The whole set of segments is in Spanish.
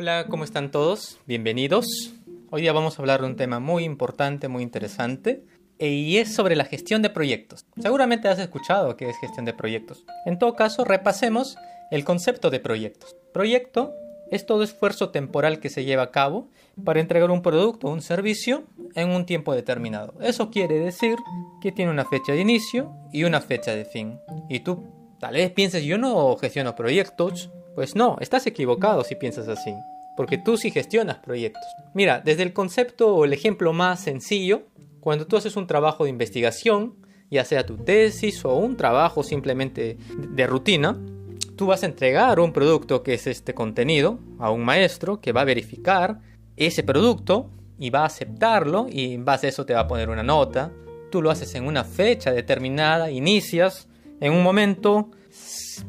Hola, ¿cómo están todos? Bienvenidos. Hoy día vamos a hablar de un tema muy importante, muy interesante, e, y es sobre la gestión de proyectos. Seguramente has escuchado qué es gestión de proyectos. En todo caso, repasemos el concepto de proyectos. Proyecto es todo esfuerzo temporal que se lleva a cabo para entregar un producto o un servicio en un tiempo determinado. Eso quiere decir que tiene una fecha de inicio y una fecha de fin. Y tú tal vez pienses, yo no gestiono proyectos. Pues no, estás equivocado si piensas así. Porque tú sí gestionas proyectos. Mira, desde el concepto o el ejemplo más sencillo, cuando tú haces un trabajo de investigación, ya sea tu tesis o un trabajo simplemente de rutina, tú vas a entregar un producto que es este contenido a un maestro que va a verificar ese producto y va a aceptarlo y en base a eso te va a poner una nota. Tú lo haces en una fecha determinada, inicias en un momento,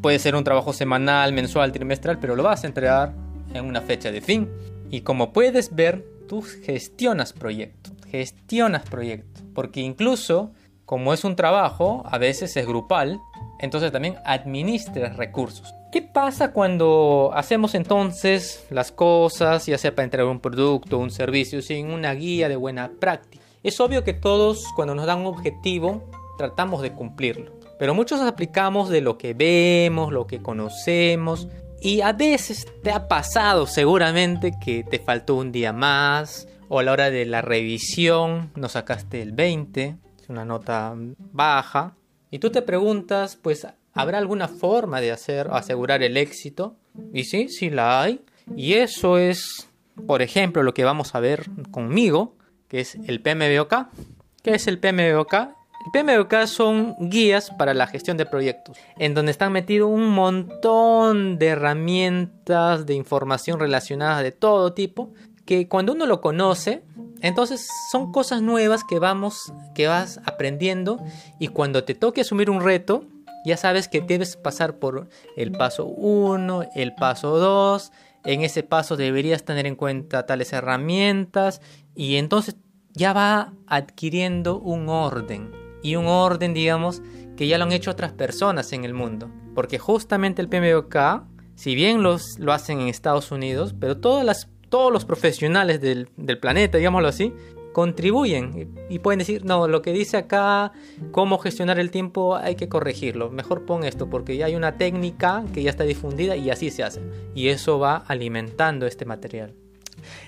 puede ser un trabajo semanal, mensual, trimestral, pero lo vas a entregar en una fecha de fin. Y como puedes ver, tú gestionas proyectos, gestionas proyectos, porque incluso como es un trabajo, a veces es grupal, entonces también administras recursos. ¿Qué pasa cuando hacemos entonces las cosas, ya sea para entregar un producto, un servicio, sin una guía de buena práctica? Es obvio que todos cuando nos dan un objetivo tratamos de cumplirlo, pero muchos aplicamos de lo que vemos, lo que conocemos, y a veces te ha pasado seguramente que te faltó un día más, o a la hora de la revisión no sacaste el 20, es una nota baja, y tú te preguntas, pues, ¿habrá alguna forma de hacer asegurar el éxito? Y sí, sí la hay. Y eso es, por ejemplo, lo que vamos a ver conmigo, que es el PMBOK. ¿Qué es el PMBOK? El PMBOK son guías para la gestión de proyectos, en donde están metidos un montón de herramientas de información relacionadas de todo tipo, que cuando uno lo conoce, entonces son cosas nuevas que vamos, que vas aprendiendo y cuando te toque asumir un reto, ya sabes que debes pasar por el paso 1, el paso 2, en ese paso deberías tener en cuenta tales herramientas y entonces ya va adquiriendo un orden y un orden digamos que ya lo han hecho otras personas en el mundo porque justamente el PMBOK si bien los, lo hacen en Estados Unidos pero todas las todos los profesionales del, planeta, digámoslo así, contribuyen y pueden decir, no, lo que dice acá, cómo gestionar el tiempo, hay que corregirlo. Mejor pon esto porque ya hay una técnica que ya está difundida y así se hace. Y eso va alimentando este material.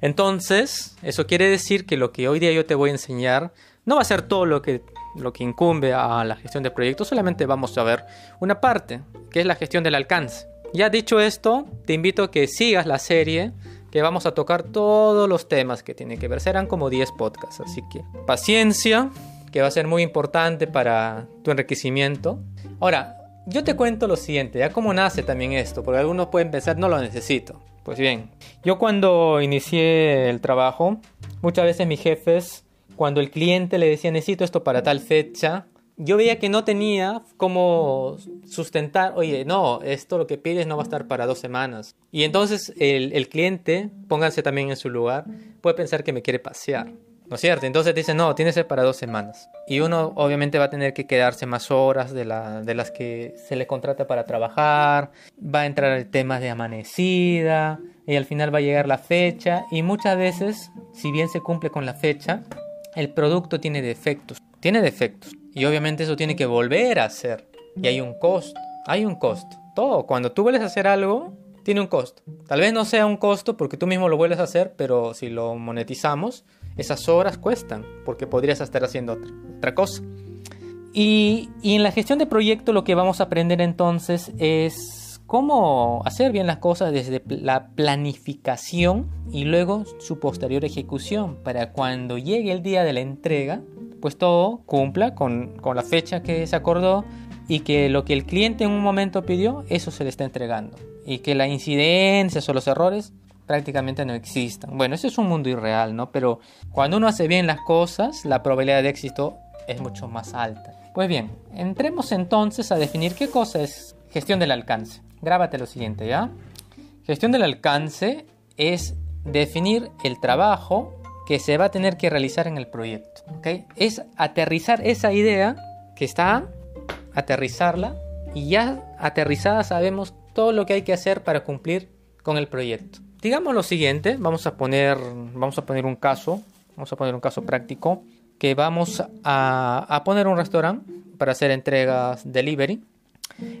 Entonces, eso quiere decir que lo que hoy día yo te voy a enseñar no va a ser todo lo que, lo que incumbe a la gestión de proyectos, solamente vamos a ver una parte, que es la gestión del alcance. Ya dicho esto, te invito a que sigas la serie que vamos a tocar todos los temas que tienen que ver. Serán como 10 podcasts, así que paciencia, que va a ser muy importante para tu enriquecimiento. Ahora, yo te cuento lo siguiente, ya cómo nace también esto, porque algunos pueden pensar, no lo necesito. Pues bien, yo cuando inicié el trabajo, muchas veces mis jefes, cuando el cliente le decía necesito esto para tal fecha, yo veía que no tenía cómo sustentar, oye, no, esto lo que pides no va a estar para dos semanas. Y entonces el, cliente, pónganse también en su lugar, puede pensar que me quiere pasear. ¿No es cierto? Entonces dice, no, tiene que ser para dos semanas. Y uno obviamente va a tener que quedarse más horas de, la, de las que se le contrata para trabajar, va a entrar el tema de amanecida, y al final va a llegar la fecha, y muchas veces, si bien se cumple con la fecha, el producto tiene defectos. Tiene defectos. Y obviamente eso tiene que volver a hacer. Y hay un costo. Hay un costo. Todo. Cuando tú vuelves a hacer algo, tiene un costo. Tal vez no sea un costo porque tú mismo lo vuelves a hacer, pero si lo monetizamos, esas horas cuestan. Porque podrías estar haciendo otra, cosa. Y, y en la gestión de proyecto lo que vamos a aprender entonces es cómo hacer bien las cosas desde la planificación y luego su posterior ejecución para cuando llegue el día de la entrega pues todo cumpla con, la fecha que se acordó y que lo que el cliente en un momento pidió, eso se le está entregando. Y que las incidencias o los errores prácticamente no existan. Bueno, eso es un mundo irreal, ¿no? Pero cuando uno hace bien las cosas, la probabilidad de éxito es mucho más alta. Pues bien, entremos entonces a definir qué cosa es gestión del alcance. Grábate lo siguiente, ¿ya? Gestión del alcance es definir el trabajo que se va a tener que realizar en el proyecto. ¿okay? Es aterrizar esa idea que está, aterrizarla y ya aterrizada sabemos todo lo que hay que hacer para cumplir con el proyecto. digamos lo siguiente, vamos a poner, vamos a poner un caso, vamos a poner un caso práctico, que vamos a, poner un restaurante para hacer entregas delivery.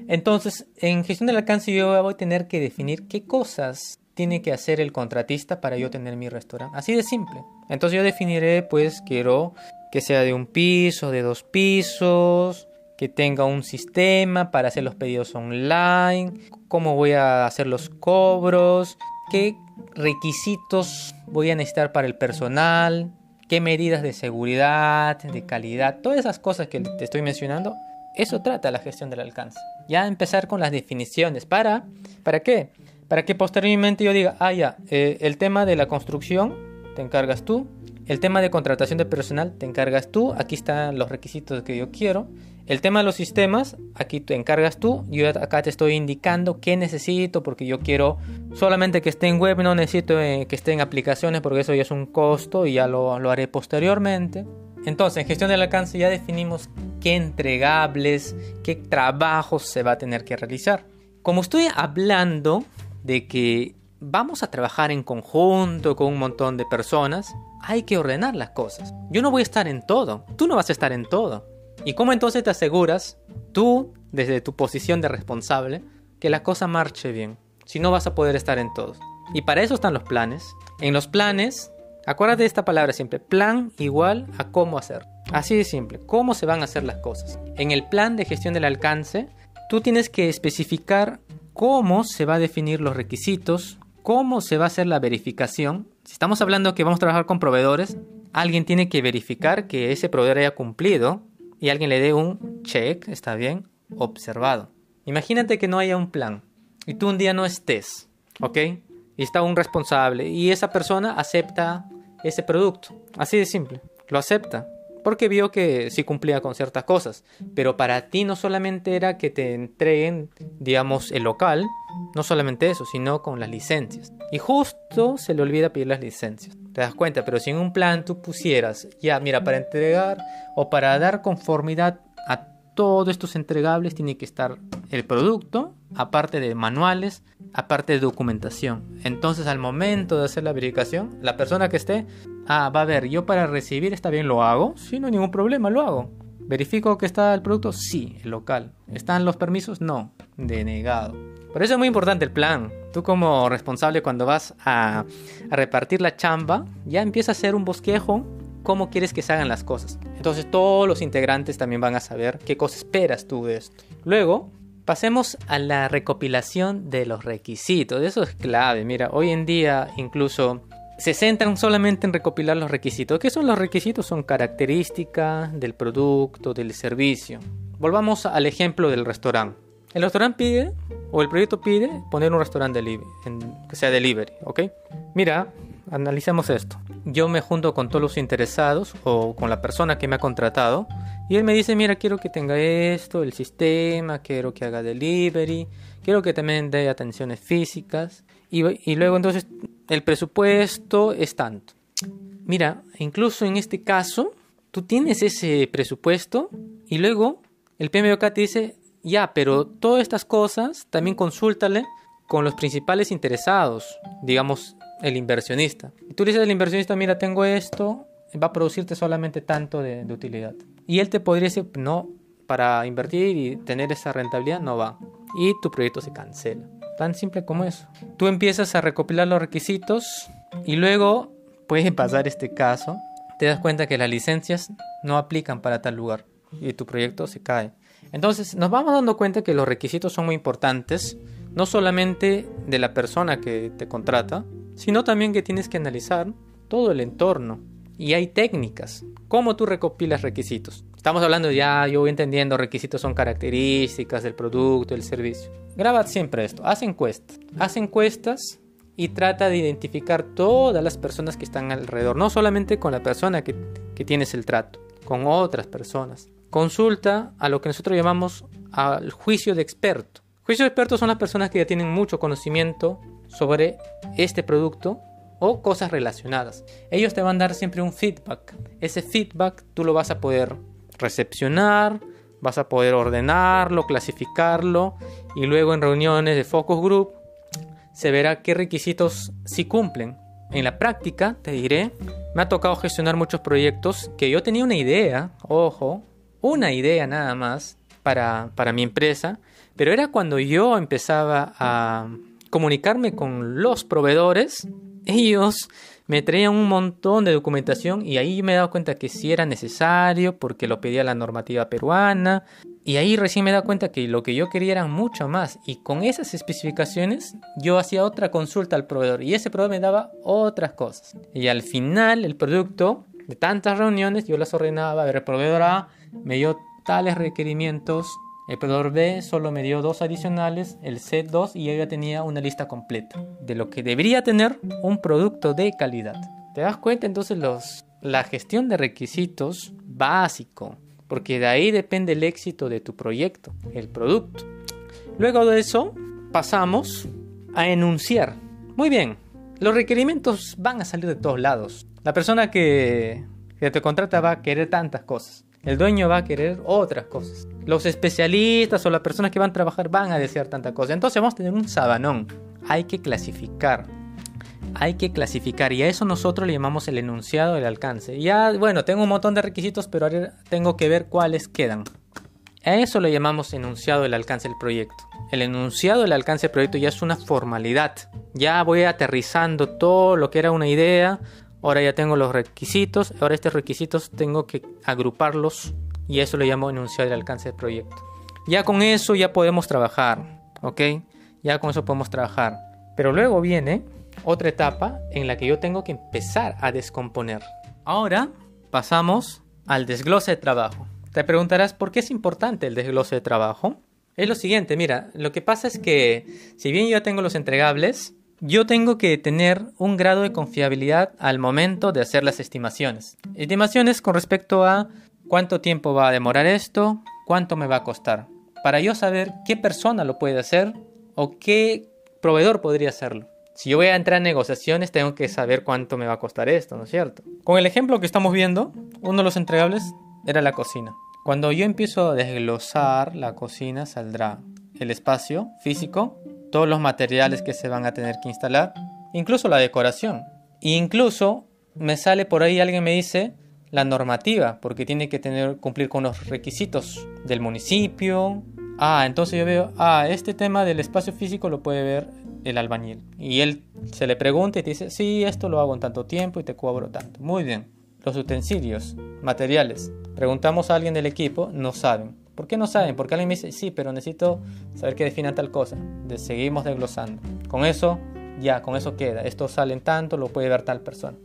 Entonces, en gestión del alcance yo voy a tener que definir qué cosas tiene que hacer el contratista para yo tener mi restaurante. Así de simple. Entonces yo definiré, pues quiero que sea de un piso, de dos pisos, que tenga un sistema para hacer los pedidos online, cómo voy a hacer los cobros, qué requisitos voy a necesitar para el personal, qué medidas de seguridad, de calidad, todas esas cosas que te estoy mencionando. Eso trata la gestión del alcance. Ya empezar con las definiciones. ¿Para? ¿Para qué? Para que posteriormente yo diga, ah, ya, eh, el tema de la construcción te encargas tú, el tema de contratación de personal te encargas tú, aquí están los requisitos que yo quiero, el tema de los sistemas, aquí te encargas tú, yo acá te estoy indicando qué necesito, porque yo quiero solamente que esté en web, no necesito eh, que esté en aplicaciones, porque eso ya es un costo y ya lo, haré posteriormente. Entonces, en gestión del alcance ya definimos qué entregables, qué trabajos se va a tener que realizar. Como estoy hablando de que vamos a trabajar en conjunto con un montón de personas, hay que ordenar las cosas. Yo no voy a estar en todo, tú no vas a estar en todo. ¿Y cómo entonces te aseguras, tú, desde tu posición de responsable, que la cosa marche bien? Si no vas a poder estar en todos. Y para eso están los planes. En los planes, acuérdate de esta palabra siempre, plan igual a cómo hacer. Así de simple, cómo se van a hacer las cosas. En el plan de gestión del alcance, tú tienes que especificar cómo se va a definir los requisitos, cómo se va a hacer la verificación. Si estamos hablando que vamos a trabajar con proveedores, alguien tiene que verificar que ese proveedor haya cumplido y alguien le dé un check, está bien, observado. Imagínate que no haya un plan y tú un día no estés, ¿ok? Y está un responsable y esa persona acepta ese producto. Así de simple, lo acepta. Porque vio que sí cumplía con ciertas cosas. Pero para ti no solamente era que te entreguen, digamos, el local, no solamente eso, sino con las licencias. Y justo se le olvida pedir las licencias. Te das cuenta, pero si en un plan tú pusieras, ya, mira, para entregar o para dar conformidad a todos estos entregables tiene que estar el producto, aparte de manuales, aparte de documentación. Entonces al momento de hacer la verificación, la persona que esté, ah, va a ver, yo para recibir está bien, lo hago, si no hay ningún problema, lo hago. ¿Verifico que está el producto? Sí, el local. ¿Están los permisos? No, denegado. Por eso es muy importante el plan. Tú como responsable cuando vas a, repartir la chamba, ya empieza a hacer un bosquejo cómo quieres que se hagan las cosas. Entonces todos los integrantes también van a saber qué cosas esperas tú de esto. Luego, pasemos a la recopilación de los requisitos. Eso es clave. Mira, hoy en día incluso se centran solamente en recopilar los requisitos. ¿Qué son los requisitos? Son características del producto, del servicio. Volvamos al ejemplo del restaurante. El restaurante pide, o el proyecto pide, poner un restaurante que sea delivery, ¿ok? Mira, analicemos esto. Yo me junto con todos los interesados o con la persona que me ha contratado y él me dice, mira, quiero que tenga esto, el sistema, quiero que haga delivery, quiero que también dé atenciones físicas y, luego entonces el presupuesto es tanto. Mira, incluso en este caso, tú tienes ese presupuesto y luego el PMOK te dice, ya, pero todas estas cosas también consúltale con los principales interesados, digamos el inversionista. Y tú le dices al inversionista, mira, tengo esto, va a producirte solamente tanto de, de utilidad. Y él te podría decir, no, para invertir y tener esa rentabilidad no va. Y tu proyecto se cancela. Tan simple como eso. Tú empiezas a recopilar los requisitos y luego puede pasar este caso. Te das cuenta que las licencias no aplican para tal lugar y tu proyecto se cae. Entonces nos vamos dando cuenta que los requisitos son muy importantes, no solamente de la persona que te contrata, sino también que tienes que analizar todo el entorno. Y hay técnicas. ¿Cómo tú recopilas requisitos? Estamos hablando ya, yo voy entendiendo, requisitos son características del producto, del servicio. Graba siempre esto, haz encuestas. Haz encuestas y trata de identificar todas las personas que están alrededor, no solamente con la persona que, que tienes el trato, con otras personas. Consulta a lo que nosotros llamamos al juicio de experto. Juicio de expertos son las personas que ya tienen mucho conocimiento sobre este producto o cosas relacionadas. Ellos te van a dar siempre un feedback. Ese feedback tú lo vas a poder recepcionar, vas a poder ordenarlo, clasificarlo y luego en reuniones de focus group se verá qué requisitos sí cumplen. En la práctica, te diré, me ha tocado gestionar muchos proyectos que yo tenía una idea, ojo, una idea nada más para, para mi empresa, pero era cuando yo empezaba a comunicarme con los proveedores, ellos me traían un montón de documentación y ahí me he dado cuenta que sí era necesario porque lo pedía la normativa peruana. Y ahí recién me he dado cuenta que lo que yo quería era mucho más. Y con esas especificaciones yo hacía otra consulta al proveedor y ese proveedor me daba otras cosas. Y al final el producto de tantas reuniones yo las ordenaba, a ver, el proveedor A me dio tales requerimientos el proveedor B solo me dio dos adicionales, el C2 y ya tenía una lista completa de lo que debería tener un producto de calidad. ¿Te das cuenta entonces los, la gestión de requisitos básico? Porque de ahí depende el éxito de tu proyecto, el producto. Luego de eso pasamos a enunciar. Muy bien, los requerimientos van a salir de todos lados. La persona que, que te contrata va a querer tantas cosas. El dueño va a querer otras cosas. Los especialistas o las personas que van a trabajar van a desear tanta cosa. Entonces vamos a tener un sabanón. Hay que clasificar. Hay que clasificar y a eso nosotros le llamamos el enunciado del alcance. Ya, bueno, tengo un montón de requisitos, pero ahora tengo que ver cuáles quedan. A eso le llamamos enunciado del alcance del proyecto. El enunciado del alcance del proyecto ya es una formalidad. Ya voy aterrizando todo lo que era una idea Ahora ya tengo los requisitos. Ahora estos requisitos tengo que agruparlos y eso lo llamo enunciado del alcance del proyecto. Ya con eso ya podemos trabajar, ¿ok? Ya con eso podemos trabajar. Pero luego viene otra etapa en la que yo tengo que empezar a descomponer. Ahora pasamos al desglose de trabajo. Te preguntarás por qué es importante el desglose de trabajo. Es lo siguiente, mira, lo que pasa es que si bien yo tengo los entregables, yo tengo que tener un grado de confiabilidad al momento de hacer las estimaciones. Estimaciones con respecto a cuánto tiempo va a demorar esto, cuánto me va a costar. Para yo saber qué persona lo puede hacer o qué proveedor podría hacerlo. Si yo voy a entrar en negociaciones, tengo que saber cuánto me va a costar esto, ¿no es cierto? Con el ejemplo que estamos viendo, uno de los entregables era la cocina. Cuando yo empiezo a desglosar la cocina, saldrá el espacio físico, todos los materiales que se van a tener que instalar, incluso la decoración. E incluso me sale por ahí alguien me dice la normativa, porque tiene que tener, cumplir con los requisitos del municipio. Ah, entonces yo veo, ah, este tema del espacio físico lo puede ver el albañil. Y él se le pregunta y te dice, sí, esto lo hago en tanto tiempo y te cobro tanto. Muy bien. Los utensilios, materiales. Preguntamos a alguien del equipo, no saben. ¿Por qué no saben? Porque alguien me dice, sí, pero necesito saber que defina tal cosa. De, seguimos desglosando. Con eso, ya, con eso queda. Esto sale en tanto, lo puede ver tal persona.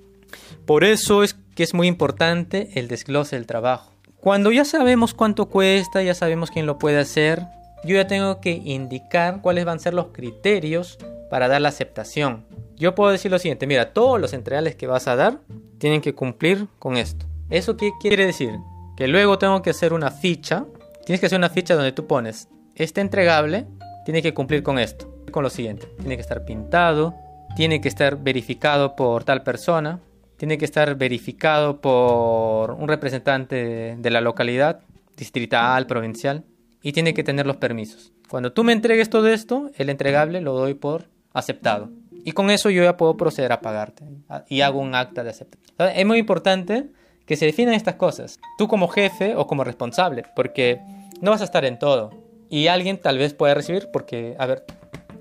Por eso es que es muy importante el desglose del trabajo. Cuando ya sabemos cuánto cuesta, ya sabemos quién lo puede hacer, yo ya tengo que indicar cuáles van a ser los criterios para dar la aceptación. Yo puedo decir lo siguiente, mira, todos los entreales que vas a dar tienen que cumplir con esto. ¿Eso qué quiere decir? Que luego tengo que hacer una ficha Tienes que hacer una ficha donde tú pones, este entregable tiene que cumplir con esto, con lo siguiente. Tiene que estar pintado, tiene que estar verificado por tal persona, tiene que estar verificado por un representante de la localidad, distrital, provincial, y tiene que tener los permisos. Cuando tú me entregues todo esto, el entregable lo doy por aceptado. Y con eso yo ya puedo proceder a pagarte y hago un acta de aceptación. Es muy importante que se definan estas cosas, tú como jefe o como responsable, porque no vas a estar en todo. Y alguien tal vez pueda recibir porque, a ver,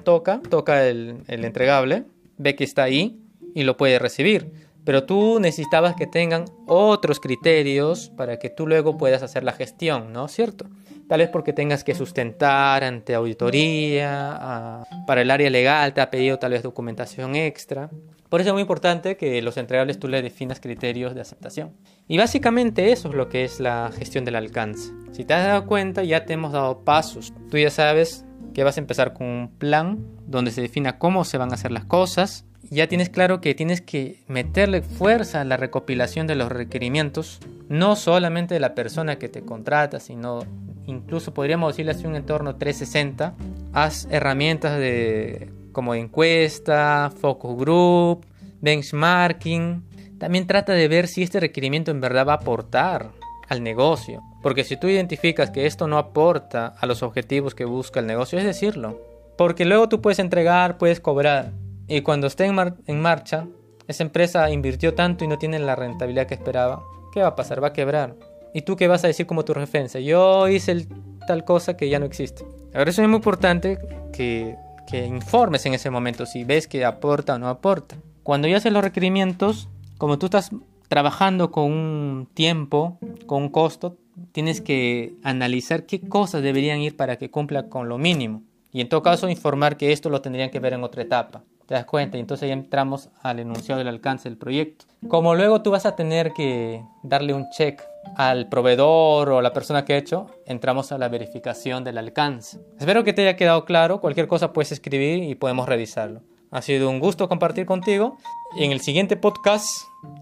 toca, toca el, entregable, ve que está ahí y lo puede recibir. Pero tú necesitabas que tengan otros criterios para que tú luego puedas hacer la gestión, ¿no? ¿Cierto? Tal vez porque tengas que sustentar ante auditoría, para el área legal te ha pedido tal vez documentación extra. Por eso es muy importante que los entregables tú le definas criterios de aceptación. Y básicamente eso es lo que es la gestión del alcance. Si te has dado cuenta, ya te hemos dado pasos. Tú ya sabes que vas a empezar con un plan donde se defina cómo se van a hacer las cosas. Ya tienes claro que tienes que meterle fuerza a la recopilación de los requerimientos, no solamente de la persona que te contrata, sino incluso podríamos decirle así un entorno 360. Haz herramientas de como encuesta, focus group, benchmarking. También trata de ver si este requerimiento en verdad va a aportar al negocio. Porque si tú identificas que esto no aporta a los objetivos que busca el negocio, es decirlo. Porque luego tú puedes entregar, puedes cobrar. Y cuando esté en, en marcha, esa empresa invirtió tanto y no tiene la rentabilidad que esperaba. ¿Qué va a pasar? Va a quebrar. ¿Y tú qué vas a decir como tu referencia? Yo hice el, tal cosa que ya no existe. Ahora eso es muy importante que, que informes en ese momento si ves que aporta o no aporta. Cuando ya haces los requerimientos, como tú estás trabajando con un tiempo, con un costo, tienes que analizar qué cosas deberían ir para que cumpla con lo mínimo. Y en todo caso informar que esto lo tendrían que ver en otra etapa. ¿Te das cuenta? Y entonces ya entramos al enunciado del alcance del proyecto. Como luego tú vas a tener que darle un check al proveedor o la persona que ha hecho, entramos a la verificación del alcance. Espero que te haya quedado claro. Cualquier cosa puedes escribir y podemos revisarlo. Ha sido un gusto compartir contigo. En el siguiente podcast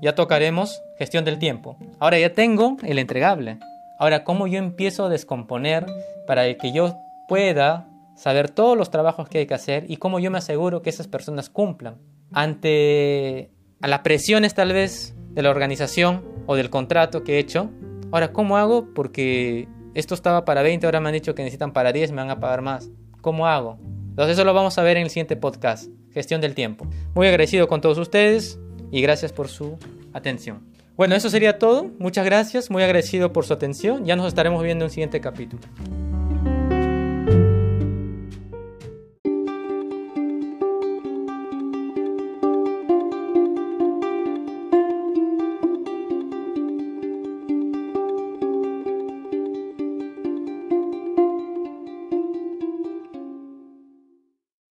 ya tocaremos gestión del tiempo. Ahora ya tengo el entregable. Ahora, ¿cómo yo empiezo a descomponer para que yo pueda saber todos los trabajos que hay que hacer y cómo yo me aseguro que esas personas cumplan? Ante a las presiones tal vez de la organización o del contrato que he hecho. Ahora, ¿cómo hago? Porque esto estaba para 20, ahora me han dicho que necesitan para 10, me van a pagar más. ¿Cómo hago? Entonces eso lo vamos a ver en el siguiente podcast, gestión del tiempo. Muy agradecido con todos ustedes y gracias por su atención. Bueno, eso sería todo. Muchas gracias, muy agradecido por su atención. Ya nos estaremos viendo en un siguiente capítulo.